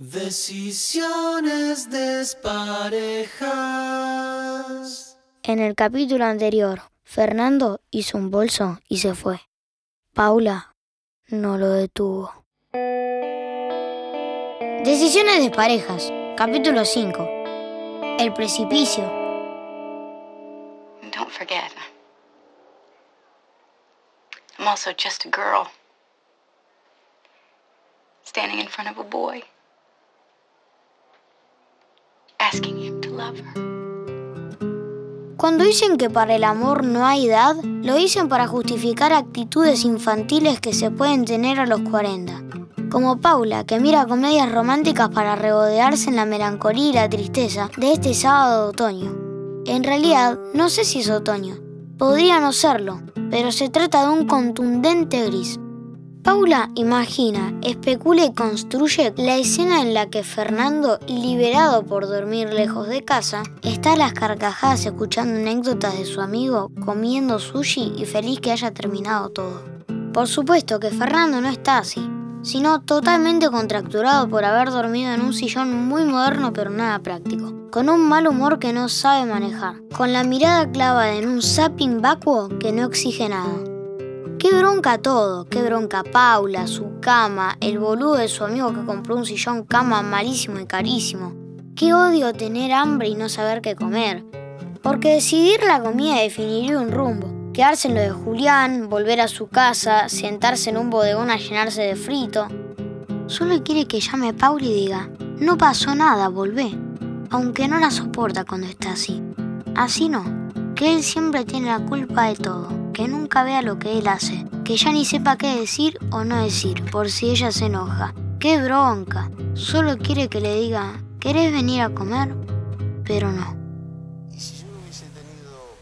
Decisiones desparejas. En el capítulo anterior, Fernando hizo un bolso y se fue. Paula no lo detuvo. Decisiones de parejas, capítulo 5. El precipicio. Don't forget, I'm also just a girl. Standing in front of a boy. Asking. Cuando dicen que para el amor no hay edad, lo dicen para justificar actitudes infantiles que se pueden tener a los 40. Como Paula, que mira comedias románticas para regodearse en la melancolía y la tristeza de este sábado de otoño. En realidad, no sé si es otoño. Podría no serlo, pero se trata de un contundente gris. Paula imagina, especula y construye la escena en la que Fernando, liberado por dormir lejos de casa, está a las carcajadas escuchando anécdotas de su amigo, comiendo sushi y feliz que haya terminado todo. Por supuesto que Fernando no está así, sino totalmente contracturado por haber dormido en un sillón muy moderno pero nada práctico, con un mal humor que no sabe manejar, con la mirada clavada en un zapping vacuo que no exige nada. Qué bronca todo, qué bronca Paula, su cama, el boludo de su amigo que compró un sillón cama malísimo y carísimo. Qué odio tener hambre y no saber qué comer. Porque decidir la comida definiría un rumbo. Quedarse en lo de Julián, volver a su casa, sentarse en un bodegón a llenarse de frito. Solo quiere que llame Paula y diga, no pasó nada, volvé. Aunque no la soporta cuando está así. Así no, que él siempre tiene la culpa de todo que nunca vea lo que él hace, que ya ni sepa qué decir o no decir, por si ella se enoja. ¡Qué bronca! Solo quiere que le diga, ¿querés venir a comer? Pero no. ¿Y si yo no hubiese tenido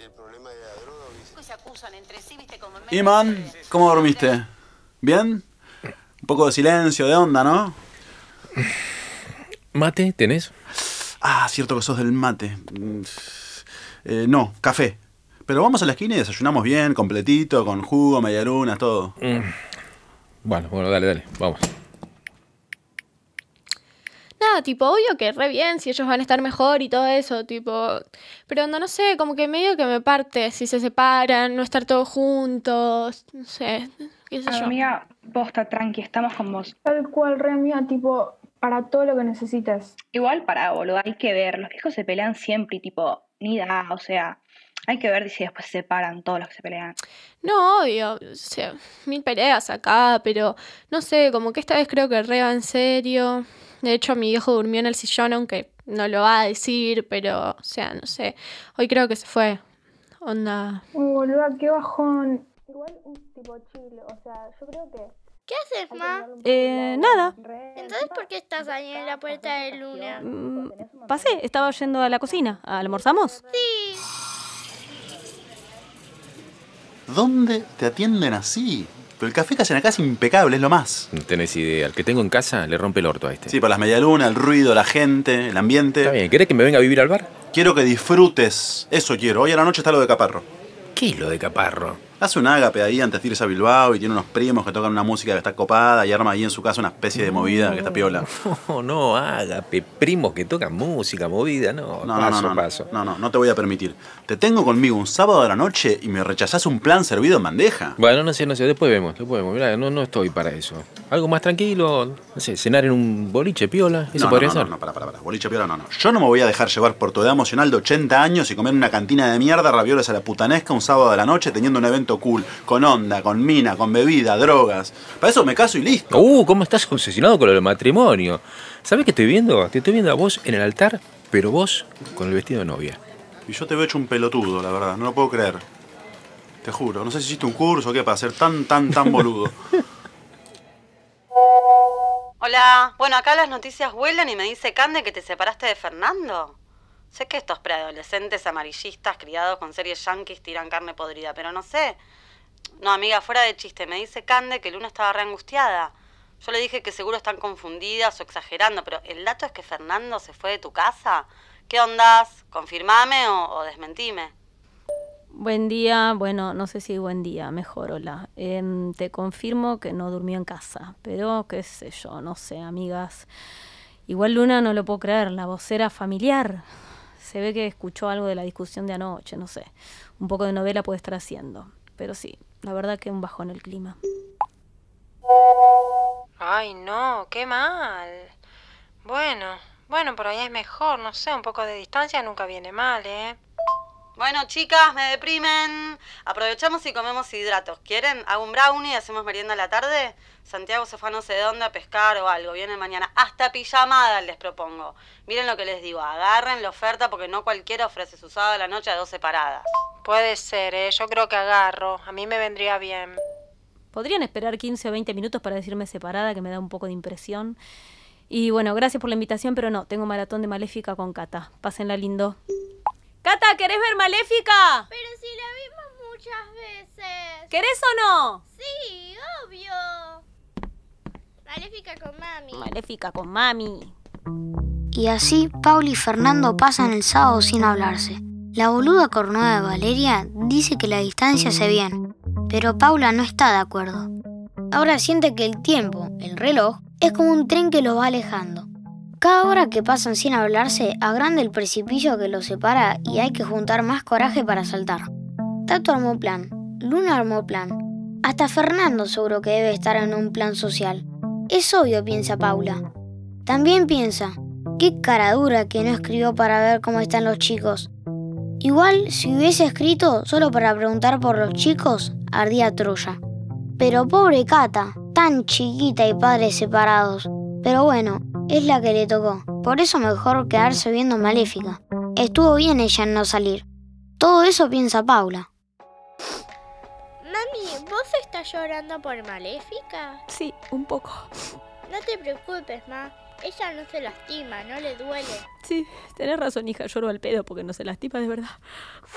el problema de la droga? Hubiese... Se acusan entre sí, viste como en Iman, ¿cómo dormiste? ¿Bien? Un poco de silencio, de onda, ¿no? ¿Mate tenés? Ah, cierto que sos del mate. Mm, eh, no, café. Pero vamos a la esquina y desayunamos bien, completito, con jugo, media luna, todo. Mm. Bueno, bueno, dale, dale, vamos. Nada, tipo, obvio que re bien, si ellos van a estar mejor y todo eso, tipo. Pero no, no sé, como que medio que me parte si se separan, no estar todos juntos, no sé, qué sé yo. Amiga, posta, tranqui, estamos con vos. Tal cual, re amiga, tipo, para todo lo que necesitas. Igual para, boludo, hay que ver, los viejos se pelean siempre y tipo, ni da, o sea, hay que ver si después se separan todos los que se pelean. No, obvio, o sea, mil peleas acá, pero no sé, como que esta vez creo que re va en serio. De hecho, mi viejo durmió en el sillón, aunque no lo va a decir, pero, o sea, no sé. Hoy creo que se fue. Onda. Uy, boluda, qué bajón. Igual un tipo chile, o sea, yo creo que. ¿Qué haces, ma? Eh, nada. Entonces, ¿por qué estás ahí en la puerta de Luna? Mm, pasé, estaba yendo a la cocina. ¿Almorzamos? Sí. ¿Dónde te atienden así? Pero el café que hacen acá es impecable, es lo más. No tenés idea. El que tengo en casa le rompe el orto a este. Sí, por las medialunas, el ruido, la gente, el ambiente. Está bien, ¿querés que me venga a vivir al bar? Quiero que disfrutes. Eso quiero. Hoy a la noche está lo de Caparro. ¿Qué es lo de Caparro? Hace un ágape ahí antes de irse a Bilbao y tiene unos primos que tocan una música que está copada y arma ahí en su casa una especie de movida que está piola. No, no, ágape. Primos que tocan música, movida, no. No, paso, no, no, paso. no, no, no te voy a permitir. Te tengo conmigo un sábado a la noche y me rechazás un plan servido en bandeja. Bueno, no sé, no sé, después vemos, después vemos. Mirá, no, no estoy para eso. Algo más tranquilo, no sé, cenar en un boliche piola, eso no, podría no, no, ser. No, para, para, para. Boliche piola, no, no. Yo no me voy a dejar llevar por tu edad emocional de 80 años y comer en una cantina de mierda ravioles a la putanesca un sábado a la noche teniendo un evento cool, con onda, con mina, con bebida, drogas. Para eso me caso y listo. Uh, ¿cómo estás obsesionado con lo del matrimonio? ¿Sabes qué estoy viendo? Te estoy viendo a vos en el altar, pero vos con el vestido de novia. Y yo te veo hecho un pelotudo, la verdad. No lo puedo creer. Te juro. No sé si hiciste un curso o qué para ser tan, tan, tan boludo. Hola, bueno, acá las noticias vuelan y me dice Cande que te separaste de Fernando. Sé que estos preadolescentes amarillistas criados con series yankees tiran carne podrida, pero no sé. No, amiga, fuera de chiste, me dice Cande que Luna estaba re angustiada. Yo le dije que seguro están confundidas o exagerando, pero el dato es que Fernando se fue de tu casa. ¿Qué ondas? ¿Confirmame o, o desmentime? Buen día, bueno, no sé si buen día, mejor, hola. Em, te confirmo que no durmió en casa, pero qué sé yo, no sé, amigas. Igual Luna no lo puedo creer, la vocera familiar. Se ve que escuchó algo de la discusión de anoche, no sé. Un poco de novela puede estar haciendo. Pero sí, la verdad que un bajón el clima. Ay, no, qué mal. Bueno, bueno, por ahí es mejor, no sé, un poco de distancia nunca viene mal, ¿eh? Bueno, chicas, me deprimen. Aprovechamos y comemos hidratos. ¿Quieren? ¿Hago un brownie y hacemos merienda a la tarde? Santiago se fue a no sé dónde a pescar o algo. Viene mañana. Hasta pijamada les propongo. Miren lo que les digo. Agarren la oferta porque no cualquiera ofrece su sábado a la noche a dos separadas. Puede ser, ¿eh? Yo creo que agarro. A mí me vendría bien. ¿Podrían esperar 15 o 20 minutos para decirme separada, que me da un poco de impresión? Y bueno, gracias por la invitación, pero no, tengo maratón de Maléfica con Cata. Pásenla lindo. Cata, ¿querés ver Maléfica? Pero si la vimos muchas veces. ¿Querés o no? Sí, obvio. Maléfica con mami. Maléfica con mami. Y así Paula y Fernando pasan el sábado sin hablarse. La boluda cornuda de Valeria dice que la distancia hace bien, pero Paula no está de acuerdo. Ahora siente que el tiempo, el reloj, es como un tren que los va alejando. Cada hora que pasan sin hablarse agranda el precipicio que los separa y hay que juntar más coraje para saltar. Tato armó plan, Luna armó plan. Hasta Fernando seguro que debe estar en un plan social. Es obvio, piensa Paula. También piensa, qué cara dura que no escribió para ver cómo están los chicos. Igual, si hubiese escrito solo para preguntar por los chicos, ardía Troya. Pero pobre Cata, tan chiquita y padres separados. Pero bueno, es la que le tocó. Por eso mejor quedarse viendo Maléfica. Estuvo bien ella en no salir. Todo eso piensa Paula. Mami, ¿vos estás llorando por Maléfica? Sí, un poco. No te preocupes, ma. Ella no se lastima, no le duele. Sí, tenés razón, hija. Lloro al pedo porque no se lastima de verdad.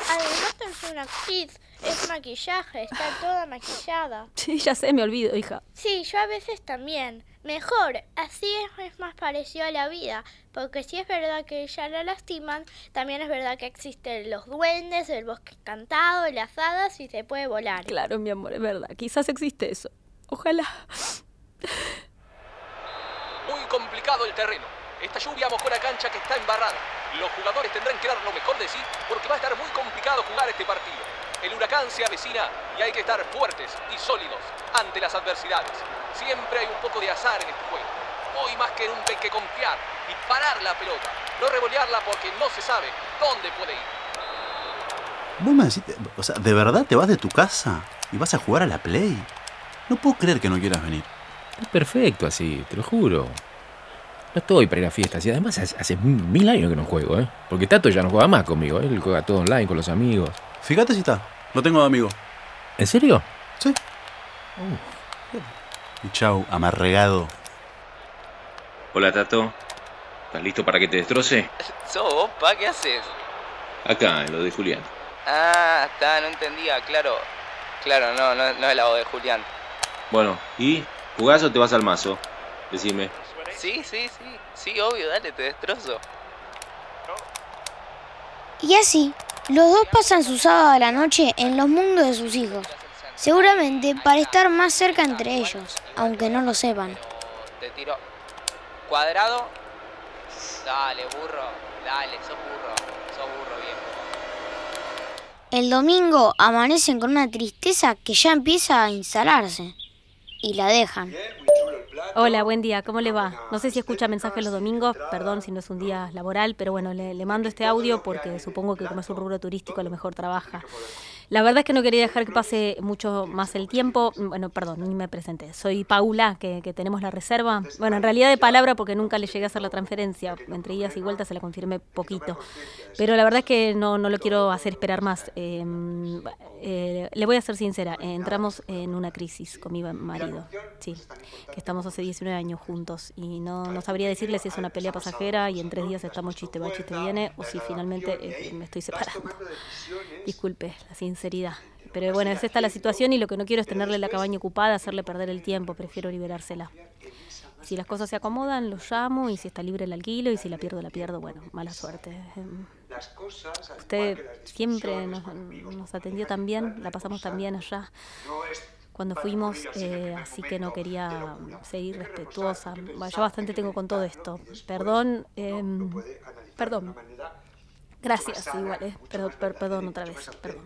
Además, es una actriz. Es maquillaje. Está toda maquillada. Sí, ya sé, me olvido, hija. Sí, yo a veces también. Mejor, así es, es más parecido a la vida. Porque si es verdad que ella la lastiman, también es verdad que existen los duendes, el bosque encantado, las hadas y se puede volar. Claro, mi amor, es verdad. Quizás existe eso. Ojalá. Muy complicado el terreno. Esta lluvia mojó la cancha que está embarrada. Los jugadores tendrán que dar lo mejor de sí porque va a estar muy complicado jugar este partido. El huracán se avecina y hay que estar fuertes y sólidos ante las adversidades. Siempre hay un poco de azar en este juego. Hoy más que nunca hay que confiar y parar la pelota. No revolearla porque no se sabe dónde puede ir. O sea, ¿de verdad te vas de tu casa y vas a jugar a la Play? No puedo creer que no quieras venir. Es perfecto así, te lo juro. No estoy para ir a fiestas y además hace, mil años que no juego, ¿eh? Porque Tato ya no juega más conmigo, ¿eh? él juega todo online con los amigos. Fíjate si está, lo tengo de amigo. ¿En serio? Sí. Y chau, amarregado. Hola Tato, ¿estás listo para que te destroce? ¿Sos vos, pa? ¿Qué haces? Acá, en lo de Julián. Ah, está, no entendía, claro. Claro, no, no, no es la voz de Julián. Bueno, ¿y jugás o te vas al mazo? Decime. Sí, sí, sí. Sí, obvio, dale, te destrozo. Y así, los dos pasan su sábado a la noche en los mundos de sus hijos. Seguramente para estar más cerca entre ellos, aunque no lo sepan. Te tiro. Cuadrado. Dale, burro. Dale, sos burro. Sos burro, viejo. El domingo amanecen con una tristeza que ya empieza a instalarse. Y la dejan. Hola, buen día, ¿cómo le va? No sé si escucha mensajes los domingos, perdón si no es un día laboral, pero bueno, le, le, mando este audio porque supongo que como es un rubro turístico a lo mejor trabaja. La verdad es que no quería dejar que pase mucho más el tiempo. Bueno, perdón, ni me presenté. Soy Paula, que, que tenemos la reserva. Bueno, en realidad de palabra porque nunca le llegué a hacer la transferencia. Entre idas y vueltas se la confirmé poquito. Pero la verdad es que no, no lo quiero hacer esperar más. Eh, eh, le voy a ser sincera, eh, entramos en una crisis con mi marido. Sí, que estamos hace 19 años juntos y no, no sabría decirle si es una pelea pasajera y en tres días estamos chiste va, chiste viene o si finalmente me estoy separando. Disculpe la sinceridad. Pero bueno, es esta la situación y lo que no quiero es tenerle la cabaña ocupada, hacerle perder el tiempo, prefiero liberársela. Si las cosas se acomodan, lo llamo y si está libre el alquilo y si la pierdo, la pierdo, bueno, mala suerte. Usted siempre nos, nos atendió tan bien, la pasamos tan bien allá cuando fuimos, eh, así que no quería seguir respetuosa. Bueno, yo bastante tengo con todo esto. Perdón, em, perdón. Gracias, igual, eh, pero, per- perdón otra vez, perdón.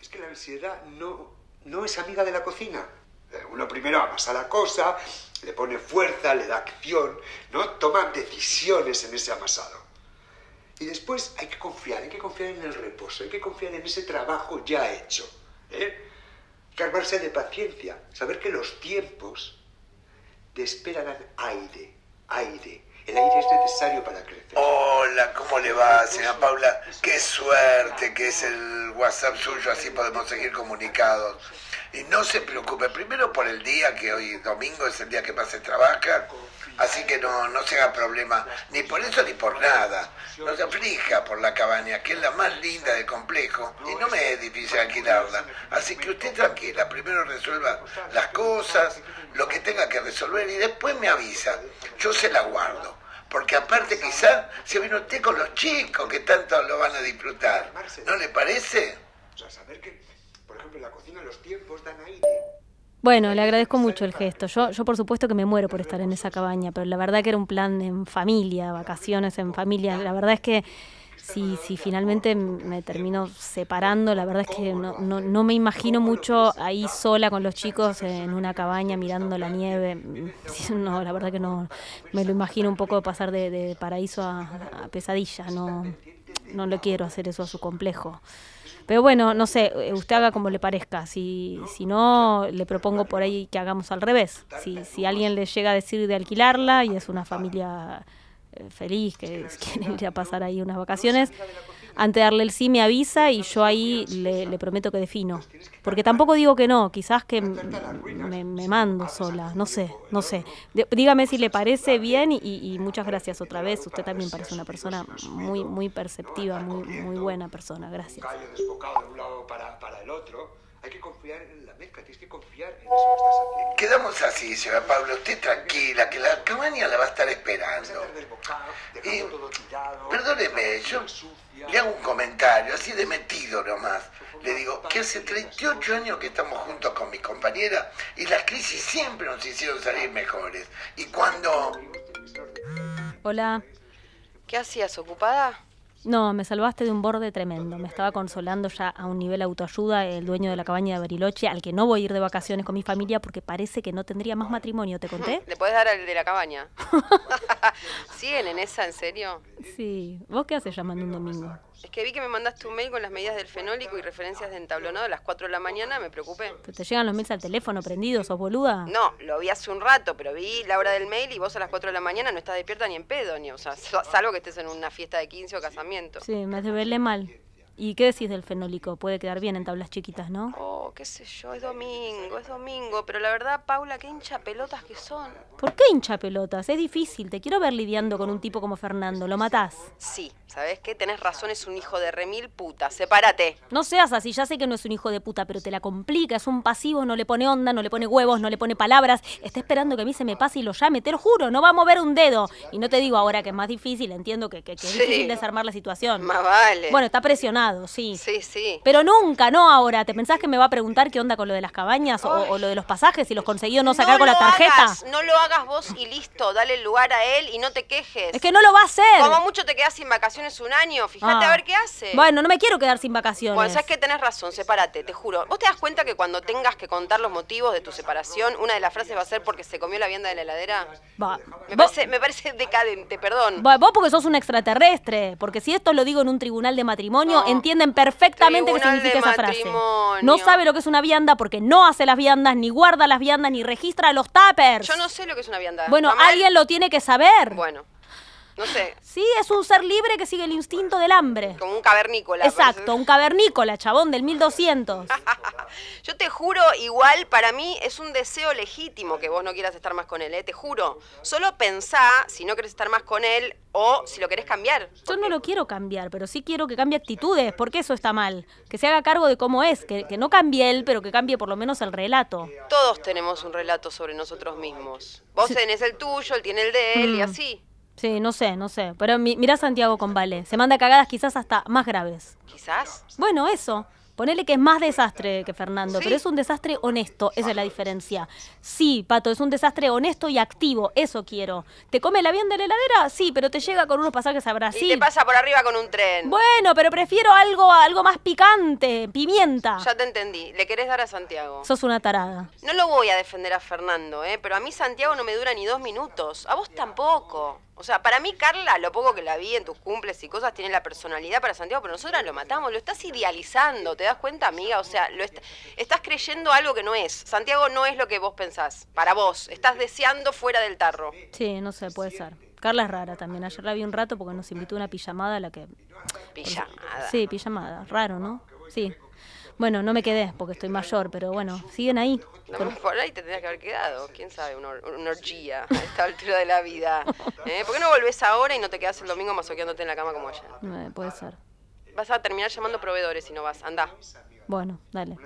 Es que la ansiedad no, no es amiga de la cocina. Eh, Uno primero amasa la cosa, le pone fuerza, le da acción, ¿no? Toma decisiones en ese amasado. Y después hay que confiar, hay que confiar en el reposo, hay que confiar en ese trabajo ya hecho. ¿eh? Que de paciencia, saber que los tiempos de espera dan aire, aire. El aire es necesario para crecer. Hola, ¿cómo le va, señora Paula? Qué suerte que es el WhatsApp suyo, así podemos seguir comunicados. Y no se preocupe, primero por el día, que hoy domingo es el día que más se trabaja, así que no, no se haga problema, ni por eso ni por nada. No se aflija por la cabaña, que es la más linda del complejo, y no me es difícil alquilarla. Así que usted tranquila, primero resuelva las cosas, lo que tenga que resolver, y después me avisa. Yo se la guardo. Porque aparte quizá se viene usted con los chicos que tanto lo van a disfrutar. ¿No le parece? La cocina los tiempos dan aire. Bueno, le agradezco mucho el gesto. Yo, yo por supuesto que me muero por estar en esa cabaña, pero la verdad que era un plan en familia, vacaciones en familia. La verdad es que si, si finalmente me termino separando, la verdad es que no, no, no me imagino mucho ahí sola con los chicos en una cabaña mirando la nieve. No, la verdad que no. Me lo imagino un poco pasar de, de paraíso a, a pesadilla. No, no le quiero hacer eso a su complejo. Pero bueno, no sé, eh, usted haga como le parezca. Si, si no, le propongo por ahí que hagamos al revés. Si, si alguien le llega a decir de alquilarla y es una familia eh, feliz que quiere ir a pasar ahí unas vacaciones, antes de darle el sí me avisa y yo ahí le, prometo que defino. Porque tampoco digo que no, quizás que me, mando sola, no sé, no sé. Dígame si le parece bien y, y muchas gracias otra vez. Usted también parece una persona muy, muy perceptiva, muy, muy buena persona, gracias. Hay que confiar en la mezcla, tienes que confiar en eso que estás haciendo. Quedamos así, señora Pablo. Usted tranquila, que la cabaña la va a estar esperando. Y, perdóneme, yo le hago un comentario, así de metido nomás. Le digo que hace 38 años que estamos juntos con mi compañera y las crisis siempre nos hicieron salir mejores. Y cuando... Hola. ¿Qué hacías? ¿Ocupada? No, me salvaste de un borde tremendo. Me estaba consolando ya a un nivel autoayuda el dueño de la cabaña de Bariloche, al que no voy a ir de vacaciones con mi familia porque parece que no tendría más matrimonio, ¿te conté? ¿Le podés dar al de la cabaña? ¿Siguen en esa, en serio? Sí. ¿Vos qué haces llamando un domingo? Es que vi que me mandaste un mail con las medidas del fenólico y referencias de entablonado a las 4 de la mañana, me preocupé. ¿Te, te llegan los mails al teléfono prendidos, sos boluda? No, lo vi hace un rato, pero vi la hora del mail y vos a las 4 de la mañana no estás despierta ni en pedo, ni, o sea, salvo que estés en una fiesta de 15 o casamiento. Sí, me desvelé mal. ¿Y qué decís del fenólico? Puede quedar bien en tablas chiquitas, ¿no? Oh, qué sé yo, es domingo, es domingo, pero la verdad, Paula, qué hincha pelotas que son. ¿Por qué hincha pelotas? Es difícil. Te quiero ver lidiando con un tipo como Fernando. ¿Lo matás? Sí, ¿sabes qué? Tenés razón, es un hijo de remil puta. Sepárate. No seas así, ya sé que no es un hijo de puta, pero te la complica, es un pasivo, no le pone onda, no le pone huevos, no le pone palabras, está esperando que a mí se me pase y lo llame, te lo juro, no va a mover un dedo. Y no te digo ahora que es más difícil, entiendo que, que- que es Sí. difícil desarmar la situación. Más vale. Bueno, está presionado, sí. Sí, sí. Pero nunca, no ahora. ¿Te pensás que me va a preguntar qué onda con lo de las cabañas o, o lo de los pasajes, si los consiguió no sacar con la tarjeta? hagas, no lo hagas vos y listo, dale el lugar a él y no te quejes. Es que no lo va a hacer. Como mucho te quedas sin vacaciones un año, fíjate Ah. a ver qué hace. Bueno, no me quiero quedar sin vacaciones. Bueno, sabes que tenés razón, sepárate, te juro. ¿Vos te das cuenta que cuando tengas que contar los motivos de tu separación, una de las frases va a ser porque se comió la vianda de la heladera? Va. Me parece, me parece decadente, perdón. Va- Vos porque sos un extraterrestre, porque si esto lo digo en un tribunal de matrimonio, entienden perfectamente qué significa esa frase. No sabe lo que es una vianda porque no hace las viandas, ni guarda las viandas, ni registra los tuppers. Yo no sé lo que es una vianda. Bueno, alguien lo tiene que saber. Bueno, no sé, Sí, es un ser libre que sigue el instinto del hambre. como un cavernícola. Exacto, un cavernícola, chabón, del 1200. Yo te juro, igual para mí es un deseo legítimo que vos no quieras estar más con él, ¿eh? te juro. Solo pensá si no querés estar más con él o si lo querés cambiar. Yo no lo quiero cambiar, pero sí quiero que cambie actitudes, porque eso está mal. Que se haga cargo de cómo es, que, que no cambie él, pero que cambie por lo menos el relato. Todos tenemos un relato sobre nosotros mismos. Vos tenés el tuyo, él tiene el de él y Mm. así. Sí, no sé, no sé. Pero mi- mirá Santiago con Vale. Se manda cagadas quizás hasta más graves. Quizás. Bueno, eso. Ponele que es más desastre que Fernando, pero es un desastre honesto, esa es la diferencia. Sí, Pato, es un desastre honesto y activo, eso quiero. ¿Te come el avión de la heladera? Sí, pero te llega con unos pasajes a Brasil. Y te pasa por arriba con un tren. Bueno, pero prefiero algo, algo más picante, pimienta. Ya te entendí. Le querés dar a Santiago. Sos una tarada. No lo voy a defender a Fernando, ¿eh? pero a mí Santiago no me dura ni dos minutos. A vos tampoco. O sea, para mí Carla, lo poco que la vi en tus cumples y cosas, tiene la personalidad para Santiago, pero nosotras lo matamos. Lo estás idealizando, ¿te das cuenta, amiga? O sea, lo est- estás creyendo algo que no es. Santiago no es lo que vos pensás. Para vos. Estás deseando fuera del tarro. Sí, no sé, puede ser. Carla es rara también. Ayer la vi un rato porque nos invitó a una pijamada a la que... Pijamada. Sí, pijamada. Raro, ¿no? Sí. Bueno, no me quedé porque estoy mayor, pero bueno, siguen ahí. No, por ahí te tendrías que haber quedado. ¿Quién sabe? Una, or- una orgía a esta altura de la vida. ¿Eh? ¿Por qué no volvés ahora y no te quedás el domingo masoqueándote en la cama como ayer? Eh, puede ser. Vas a terminar llamando proveedores si no vas. Anda. Bueno, dale.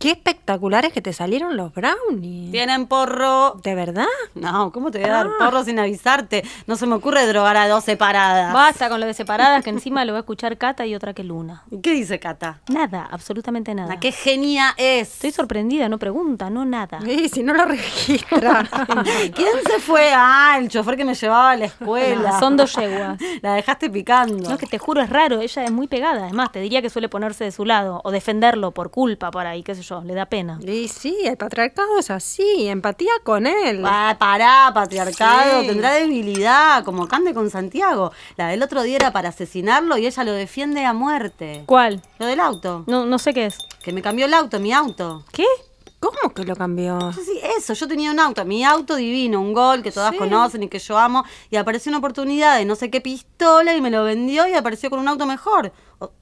Qué espectaculares que te salieron los brownies. ¿Tienen porro? ¿De verdad? No, ¿cómo te voy a dar Ah. porro sin avisarte? No se me ocurre drogar a dos separadas. Basta con lo de separadas, que encima lo va a escuchar Cata y otra que Luna. ¿Y ¿Qué dice Cata? Nada, absolutamente nada. ¿A qué genia es? Estoy sorprendida, no pregunta, no nada. Y si no lo registra. ¿Quién se fue? Ah, el chofer que me llevaba a la escuela. Son dos yeguas. La dejaste picando. No, que te juro, es raro, ella es muy pegada. Además, te diría que suele ponerse de su lado o defenderlo por culpa por ahí, qué sé yo, le da pena. Y sí, el patriarcado es así, empatía con él. Ah, pará, patriarcado, Sí. tendrá debilidad, como Cande con Santiago. La del otro día era para asesinarlo y ella lo defiende a muerte. ¿Cuál? Lo del auto. No, no sé qué es. Que me cambió el auto, mi auto. ¿Qué? ¿Cómo que lo cambió? Sí, eso, yo tenía un auto, mi auto divino, un gol que todas Sí. conocen y que yo amo, y apareció una oportunidad de no sé qué pistola y me lo vendió y apareció con un auto mejor.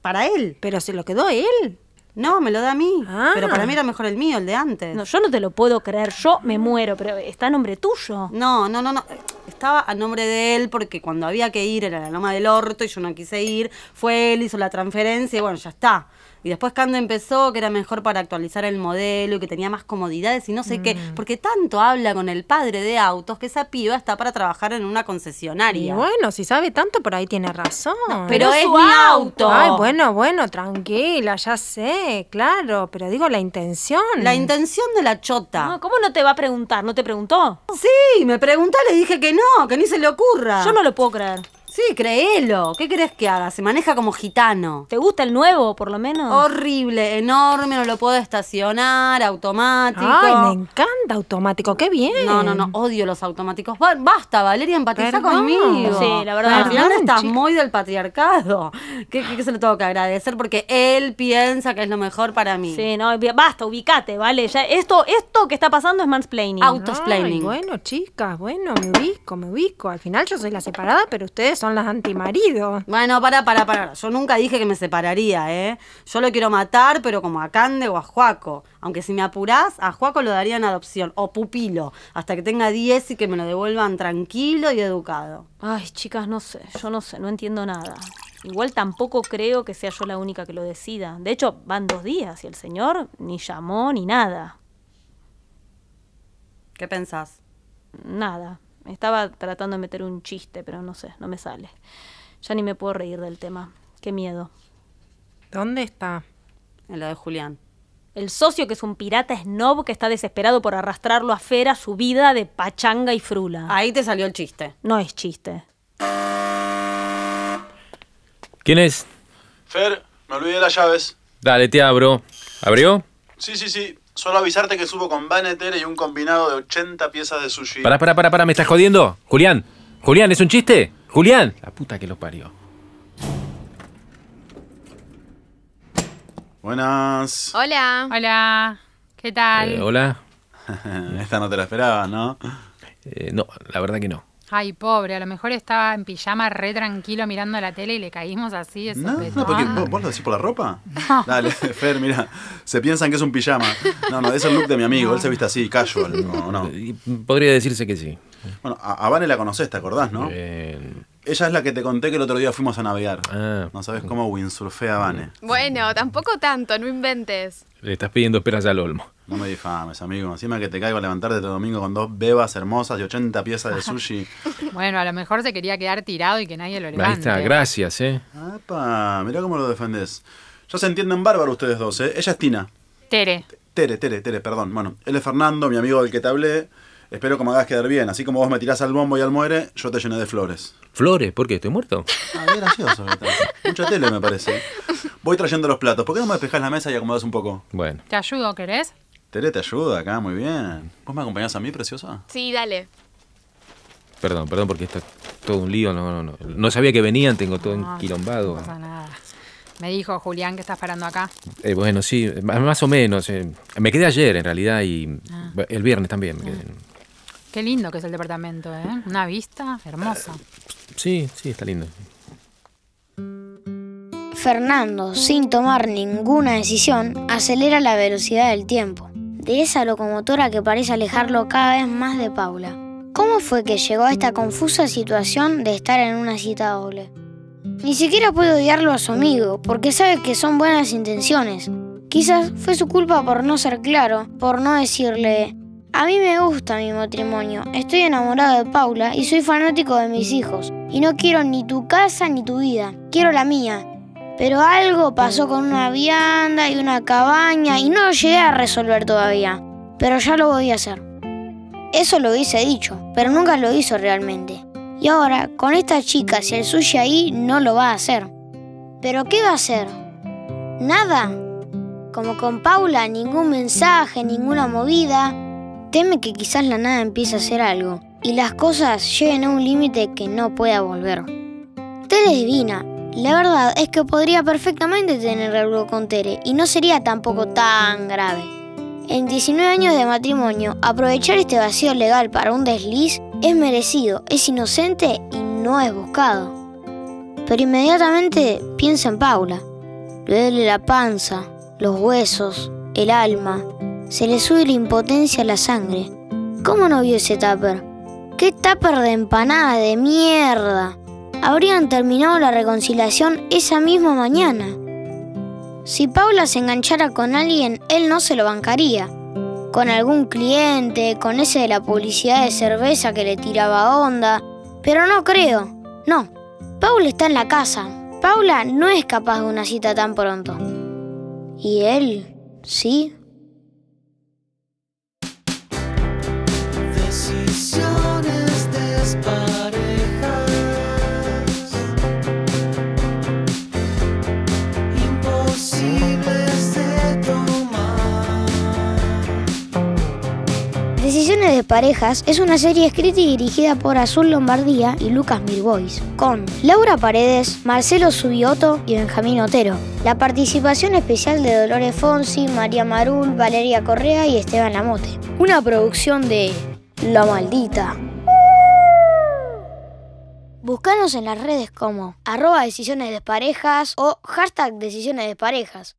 Para él. ¿Pero se lo quedó él? No, me lo da a mí. Ah. Pero para mí era mejor el mío, el de antes. No, yo no te lo puedo creer, yo me muero, pero está a nombre tuyo. No, no, no, no. Estaba a nombre de él porque cuando había que ir era la Loma del Orto y yo no quise ir. Fue él, hizo la transferencia y bueno, ya está. Y después Cande empezó que era mejor para actualizar el modelo y que tenía más comodidades y no sé qué. Mm. Porque tanto habla con el padre de autos que esa piba está para trabajar en una Y concesionaria. bueno, si sabe tanto, por ahí tiene razón. pero es su mi auto. auto. Ay, bueno, bueno, tranquila, ya sé, claro, pero digo la intención. La intención de la chota. No, ¿Cómo no te va a preguntar? ¿No te preguntó? Sí, me preguntó, le dije que no, que ni se le ocurra. Yo no lo puedo creer. Sí, créelo. ¿Qué crees que haga? Se maneja como gitano. ¿Te gusta el nuevo, por lo menos? Horrible, enorme, no lo puedo estacionar, automático. Ay, me encanta automático, qué bien. No, no, no, odio los automáticos. Ba- Basta, Valeria, empatiza Perdón. conmigo. Sí, la verdad. Al final Perdón, estás chica. muy del patriarcado. ¿Qué, qué se lo tengo que agradecer? Porque él piensa que es lo mejor para mí. Sí, no, basta, ubicate, ¿vale? Ya, esto, esto que está pasando es mansplaining. Autosplaining. Ay, bueno, chicas, bueno, me ubico, me ubico. Al final yo soy la separada, pero ustedes son las antimaridos. Bueno, para, para, para. Yo nunca dije que me separaría, ¿eh? Yo lo quiero matar, pero como a Cande o a Juaco. Aunque si me apurás, a Juaco lo daría en adopción. O pupilo. Hasta que tenga 10 y que me lo devuelvan tranquilo y educado. Ay, chicas, no sé, yo no sé, no entiendo nada. Igual tampoco creo que sea yo la única que lo decida. De hecho, van dos días y el señor ni llamó ni nada. ¿Qué pensás? Nada. Estaba tratando de meter un chiste, pero no sé, no me sale. Ya ni me puedo reír del tema. Qué miedo. ¿Dónde está? En lo de Julián. El socio que es un pirata snob que está desesperado por arrastrarlo a Fera su vida de pachanga y frula. Ahí te salió el chiste. No es chiste. ¿Quién es? Fer, me olvidé las llaves. Dale, te abro. ¿Abrió? Sí, sí, sí. Solo avisarte que subo con Vaneter y un combinado de 80 piezas de sushi. Pará, pará, pará, pará, ¿me estás jodiendo? Julián, Julián, ¿es un chiste? Julián. La puta que lo parió. Buenas. Hola. Hola. ¿Qué tal? Eh, Hola. Esta no te la esperabas, ¿no? Eh, no, la verdad que no. Ay, pobre, a lo mejor estaba en pijama re tranquilo mirando la tele y le caímos así de No, no, porque vos, vos lo decís por la ropa. Dale, Fer, mira, se piensan que es un pijama. No, no, es el look de mi amigo, él se viste así, casual. No, no. Podría decirse que sí. Bueno, a, a Vane la conocés, ¿te acordás, no? Eh, Ella es la que te conté que el otro día fuimos a navegar. Ah, No sabes cómo windsurfea Vane. Bueno, tampoco tanto, no inventes. le estás pidiendo esperas al olmo. No me difames, amigo. Encima que te caigo a levantarte este domingo con dos bebas hermosas y 80 piezas de sushi. Bueno, a lo mejor se quería quedar tirado y que nadie lo levante. Ahí está, gracias, ¿eh? Epa, mirá cómo lo defendés. Ya se entienden bárbaro ustedes dos, ¿eh? Ella es Tina. Tere. Tere, Tere, Tere, perdón. Bueno, él es Fernando, mi amigo del que te hablé. Espero que me hagas quedar bien. Así como vos me tirás al bombo y al muere, yo te llené de flores. ¿Flores? ¿Por qué? ¿Estoy muerto? Ah, qué gracioso. Mucha tele, me parece. Voy trayendo los platos. ¿Por qué no me despejás la mesa y acomodás un poco? Bueno. ¿Te ayudo, querés? Tere te ayuda acá, muy bien. ¿Vos me acompañás a mí, preciosa? Sí, dale. Perdón, perdón, porque está todo un lío. No, no, no. No sabía que venían, tengo todo No, enquilombado. No pasa nada. Me dijo Julián que estás parando acá. Eh, bueno, sí, más o menos. eh. Me quedé ayer, en realidad, y Ah. el viernes también. me quedé. Qué lindo que es el departamento, ¿eh? Una vista hermosa. Sí, sí, está lindo. Fernando, sin tomar ninguna decisión, acelera la velocidad del tiempo, de esa locomotora que parece alejarlo cada vez más de Paula. ¿Cómo fue que llegó a esta confusa situación de estar en una cita doble? Ni siquiera puede odiarlo a su amigo, porque sabe que son buenas intenciones. Quizás fue su culpa por no ser claro, por no decirle, a mí me gusta mi matrimonio, estoy enamorado de Paula y soy fanático de mis hijos, y no quiero ni tu casa ni tu vida, quiero la mía. Pero algo pasó con una vianda y una cabaña y no lo llegué a resolver todavía, pero ya lo voy a hacer. Eso lo hubiese dicho, pero nunca lo hizo realmente. Y ahora, con esta chica, si el sushi ahí, no lo va a hacer. ¿Pero qué va a hacer? Nada. Como con Paula, ningún mensaje, ninguna movida. Teme que quizás la nada empiece a hacer algo y las cosas lleguen a un límite que no pueda volver. Tere es divina. La verdad es que podría perfectamente tener algo con Tere y no sería tampoco tan grave. En 19 años de matrimonio, aprovechar este vacío legal para un desliz es merecido, es inocente y no es buscado. Pero inmediatamente piensa en Paula. Le duele la panza, los huesos, el alma. Se le sube la impotencia a la sangre. ¿Cómo no vio ese tupper? ¿Qué tupper de empanada de mierda? Habrían terminado la reconciliación esa misma mañana. Si Paula se enganchara con alguien, él no se lo bancaría. Con algún cliente, con ese de la publicidad de cerveza que le tiraba onda. Pero no creo. No. Paula está en la casa. Paula no es capaz de una cita tan pronto. ¿Y él? ¿Sí? Parejas es una serie escrita y dirigida por Azul Lombardía y Lucas Milbois, con Laura Paredes, Marcelo Subioto y Benjamín Otero. La participación especial de Dolores Fonsi, María Marul, Valeria Correa y Esteban Lamote. Una producción de La Maldita. Búscanos en las redes como arroba decisiones de parejas o hashtag decisiones de parejas.